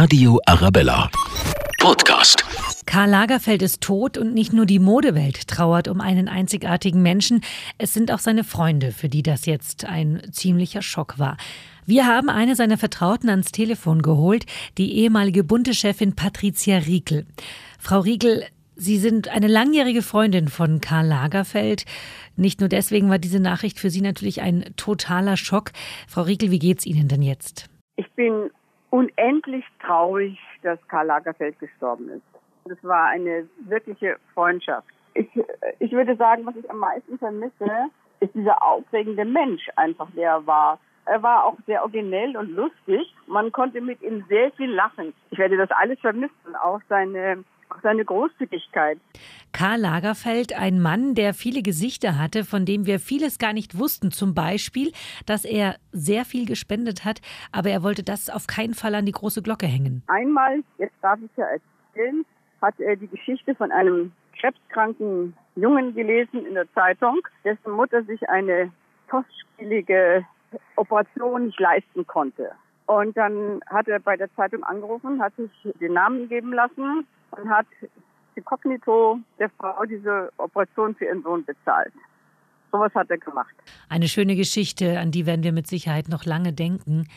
Radio Arabella. Podcast. Karl Lagerfeld ist tot und nicht nur die Modewelt trauert um einen einzigartigen Menschen, es sind auch seine Freunde, für die das jetzt ein ziemlicher Schock war. Wir haben eine seiner Vertrauten ans Telefon geholt, die ehemalige Bunte-Chefin Patricia Riekel. Frau Riekel, Sie sind eine langjährige Freundin von Karl Lagerfeld. Nicht nur deswegen war diese Nachricht für Sie natürlich ein totaler Schock. Frau Riekel, wie geht's Ihnen denn jetzt? Ich bin unendlich traurig, dass Karl Lagerfeld gestorben ist. Das war eine wirkliche Freundschaft. Ich, ich würde sagen, was ich am meisten vermisse, ist dieser aufregende Mensch einfach, der er war. Er war auch sehr originell und lustig. Man konnte mit ihm sehr viel lachen. Ich werde das alles vermissen, auch seine seine Großzügigkeit. Karl Lagerfeld, ein Mann, der viele Gesichter hatte, von dem wir vieles gar nicht wussten. Zum Beispiel, dass er sehr viel gespendet hat, aber er wollte das auf keinen Fall an die große Glocke hängen. Einmal, jetzt darf ich ja erzählen, hat er die Geschichte von einem krebskranken Jungen gelesen in der Zeitung, dessen Mutter sich eine kostspielige Operation nicht leisten konnte. Und dann hat er bei der Zeitung angerufen, hat sich den Namen geben lassen und hat inkognito der Frau diese Operation für ihren Sohn bezahlt. Sowas hat er gemacht. Eine schöne Geschichte, an die werden wir mit Sicherheit noch lange denken.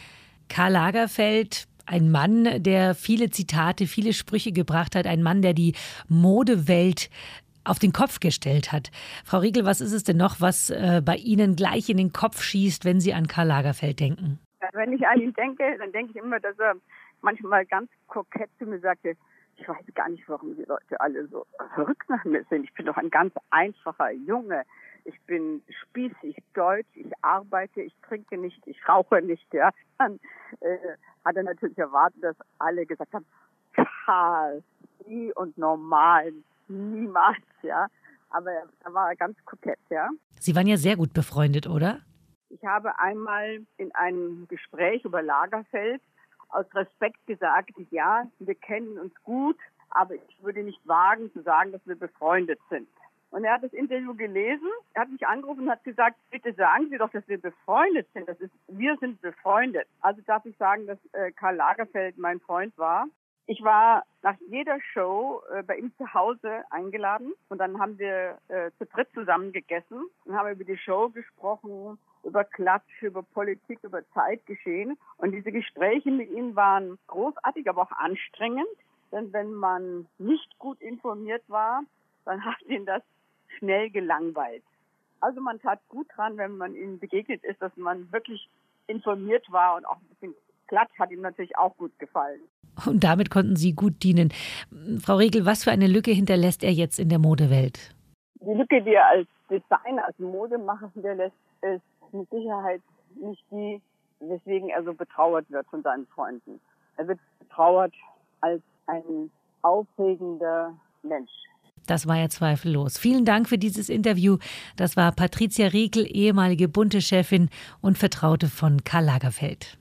Karl Lagerfeld, ein Mann, der viele Zitate, viele Sprüche gebracht hat, ein Mann, der die Modewelt auf den Kopf gestellt hat. Frau Riegel, was ist es denn noch, was äh, bei Ihnen gleich in den Kopf schießt, wenn Sie an Karl Lagerfeld denken? Wenn ich an ihn denke, dann denke ich immer, dass er manchmal ganz kokett zu mir sagte, ich weiß gar nicht, warum die Leute alle so verrückt nach mir sind. Ich bin doch ein ganz einfacher Junge. Ich bin spießig deutsch, ich arbeite, ich trinke nicht, ich rauche nicht, ja. Dann äh, hat er natürlich erwartet, dass alle gesagt haben, Karl, nie und normal, niemals, ja. Aber er war ganz kokett, ja. Sie waren ja sehr gut befreundet, oder? Ich habe einmal in einem Gespräch über Lagerfeld aus Respekt gesagt, ja, wir kennen uns gut, aber ich würde nicht wagen zu sagen, dass wir befreundet sind. Und er hat das Interview gelesen, er hat mich angerufen und hat gesagt, bitte sagen Sie doch, dass wir befreundet sind. Das ist, wir sind befreundet. Also darf ich sagen, dass äh, Karl Lagerfeld mein Freund war. Ich war nach jeder Show äh, bei ihm zu Hause eingeladen und dann haben wir äh, zu dritt zusammen gegessen und haben über die Show gesprochen, über Klatsch, über Politik, über Zeitgeschehen. Und diese Gespräche mit ihm waren großartig, aber auch anstrengend. Denn wenn man nicht gut informiert war, dann hat ihn das schnell gelangweilt. Also man tat gut dran, wenn man ihm begegnet ist, dass man wirklich informiert war und auch ein bisschen Klatsch hat ihm natürlich auch gut gefallen. Und damit konnten Sie gut dienen. Frau Regel, was für eine Lücke hinterlässt er jetzt in der Modewelt? Die Lücke, die er als Designer, als Modemacher hinterlässt, ist mit Sicherheit nicht die, weswegen er so betrauert wird von seinen Freunden. Er wird betrauert als ein aufregender Mensch. Das war ja zweifellos. Vielen Dank für dieses Interview. Das war Patricia Riekel, ehemalige Bunte-Chefin und Vertraute von Karl Lagerfeld.